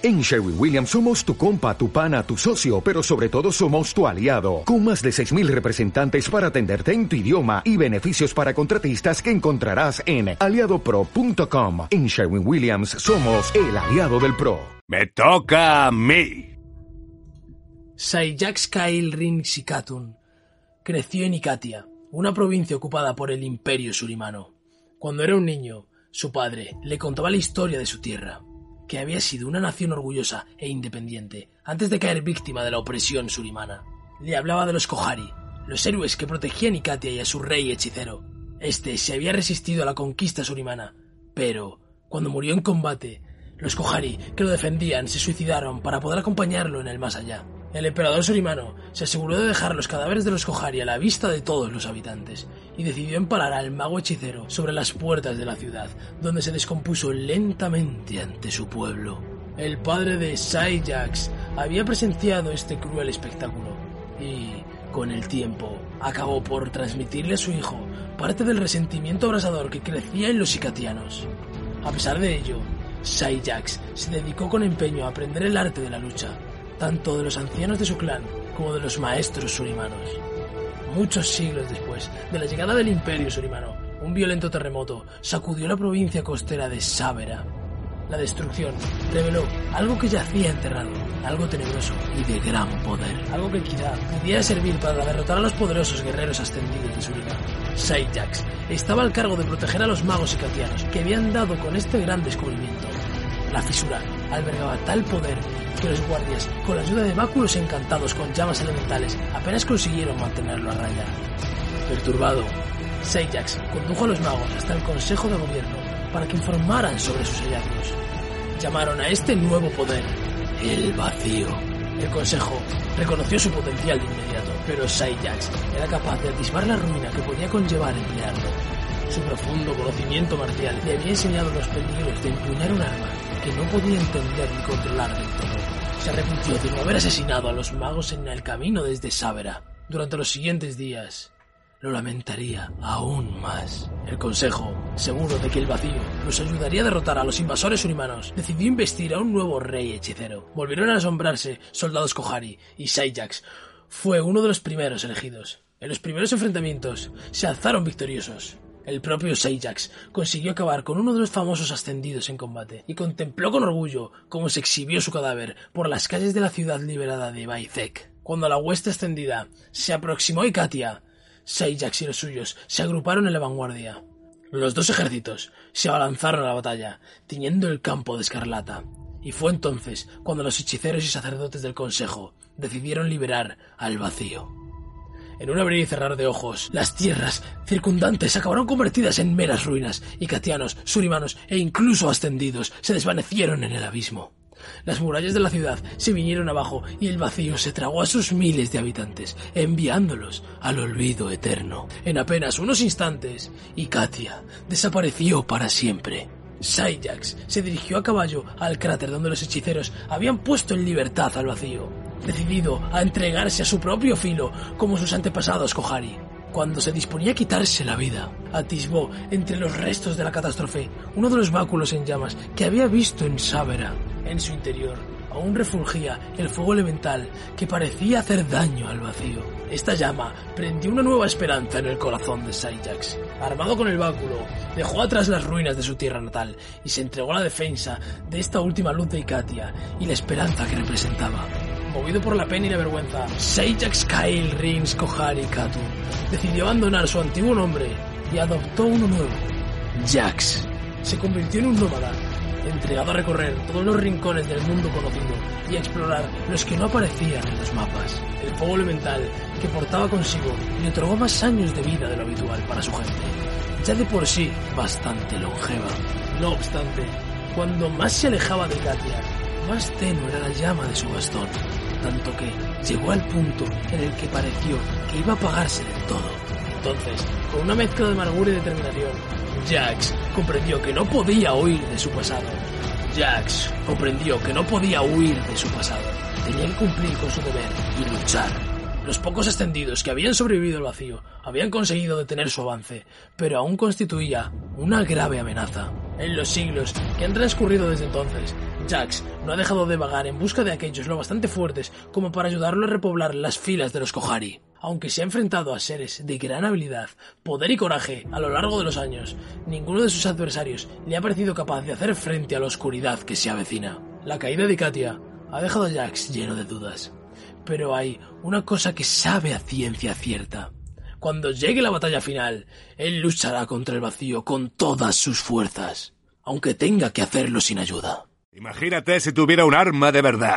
En Sherwin Williams somos tu compa, tu pana, tu socio, pero sobre todo somos tu aliado, con más de 6.000 representantes para atenderte en tu idioma y beneficios para contratistas que encontrarás en aliadopro.com. En Sherwin Williams somos el aliado del PRO. Me toca a mí. Saiyaks Kail Rin Shikatun creció en Ikatia, una provincia ocupada por el Imperio Surimano. Cuando era un niño, su padre le contaba la historia de su tierra que había sido una nación orgullosa e independiente antes de caer víctima de la opresión surimana. Le hablaba de los Kohari, los héroes que protegían a y a su rey hechicero. Este se había resistido a la conquista surimana, pero, cuando murió en combate, los Kohari que lo defendían se suicidaron para poder acompañarlo en el más allá. El emperador surimano se aseguró de dejar los cadáveres de los Kohari a la vista de todos los habitantes y decidió empalar al mago hechicero sobre las puertas de la ciudad, donde se descompuso lentamente ante su pueblo. El padre de Saiyaks había presenciado este cruel espectáculo y, con el tiempo, acabó por transmitirle a su hijo parte del resentimiento abrasador que crecía en los sicatianos. A pesar de ello, Saiyaks se dedicó con empeño a aprender el arte de la lucha tanto de los ancianos de su clan como de los maestros surimanos. Muchos siglos después de la llegada del imperio surimano, un violento terremoto sacudió la provincia costera de Sabera. La destrucción reveló algo que yacía enterrado, algo tenebroso y de gran poder, algo que quizá pudiera servir para derrotar a los poderosos guerreros ascendidos de Surinam. Saiyaks estaba al cargo de proteger a los magos icatianos que habían dado con este gran descubrimiento. La fisura albergaba tal poder que los guardias, con la ayuda de báculos encantados con llamas elementales, apenas consiguieron mantenerlo a raya. Perturbado, Seijax condujo a los magos hasta el Consejo de Gobierno para que informaran sobre sus hallazgos. Llamaron a este nuevo poder el vacío. El Consejo reconoció su potencial de inmediato, pero Saiyax era capaz de atisbar la ruina que podía conllevar emplearlo. Su profundo conocimiento marcial le había enseñado los peligros de empuñar un arma que no podía entender ni controlar del todo. Se arrepintió de no haber asesinado a los magos en el camino desde Sávera. Durante los siguientes días, lo lamentaría aún más. El Consejo, seguro de que el vacío los ayudaría a derrotar a los invasores unimanos, decidió investir a un nuevo rey hechicero. Volvieron a asombrarse soldados Kohari y Saijax fue uno de los primeros elegidos. En los primeros enfrentamientos se alzaron victoriosos. El propio Seijax consiguió acabar con uno de los famosos ascendidos en combate y contempló con orgullo cómo se exhibió su cadáver por las calles de la ciudad liberada de Baizek. Cuando la hueste extendida se aproximó a Ikatia, Seijax y los suyos se agruparon en la vanguardia. Los dos ejércitos se abalanzaron a la batalla, tiñendo el campo de escarlata. Y fue entonces cuando los hechiceros y sacerdotes del Consejo decidieron liberar al vacío. En un abrir y cerrar de ojos, las tierras circundantes acabaron convertidas en meras ruinas, y catianos, surimanos e incluso ascendidos se desvanecieron en el abismo. Las murallas de la ciudad se vinieron abajo y el vacío se tragó a sus miles de habitantes, enviándolos al olvido eterno. En apenas unos instantes, Icatia desapareció para siempre. Saijax se dirigió a caballo al cráter donde los hechiceros habían puesto en libertad al vacío, decidido a entregarse a su propio filo como sus antepasados Kohari. Cuando se disponía a quitarse la vida, atisbó entre los restos de la catástrofe uno de los báculos en llamas que había visto en Sávera. En su interior aún refulgía el fuego elemental que parecía hacer daño al vacío. Esta llama prendió una nueva esperanza en el corazón de Saijax. Armado con el báculo, dejó atrás las ruinas de su tierra natal y se entregó a la defensa de esta última luz de Ikatia y la esperanza que representaba. Movido por la pena y la vergüenza, Seijax Kail Rins Kohari Katu decidió abandonar su antiguo nombre y adoptó uno nuevo, Jax. Se convirtió en un nómada entregado a recorrer todos los rincones del mundo conocido y a explorar los que no aparecían en los mapas. El fuego elemental que portaba consigo le otorgó más años de vida de lo habitual para su gente, ya de por sí bastante longeva. No obstante, cuando más se alejaba de Katia, más tenue era la llama de su bastón, tanto que llegó al punto en el que pareció que iba a apagarse del todo. Entonces, con una mezcla de amargura y determinación, Jax comprendió que no podía huir de su pasado. Jax comprendió que no podía huir de su pasado. Tenía que cumplir con su deber y luchar. Los pocos ascendidos que habían sobrevivido al vacío habían conseguido detener su avance, pero aún constituía una grave amenaza. En los siglos que han transcurrido desde entonces, Jax no ha dejado de vagar en busca de aquellos lo bastante fuertes como para ayudarlo a repoblar las filas de los Kohari. Aunque se ha enfrentado a seres de gran habilidad, poder y coraje a lo largo de los años, ninguno de sus adversarios le ha parecido capaz de hacer frente a la oscuridad que se avecina. La caída de Katia ha dejado a Jax lleno de dudas. Pero hay una cosa que sabe a ciencia cierta. Cuando llegue la batalla final, él luchará contra el vacío con todas sus fuerzas, aunque tenga que hacerlo sin ayuda. Imagínate si tuviera un arma de verdad.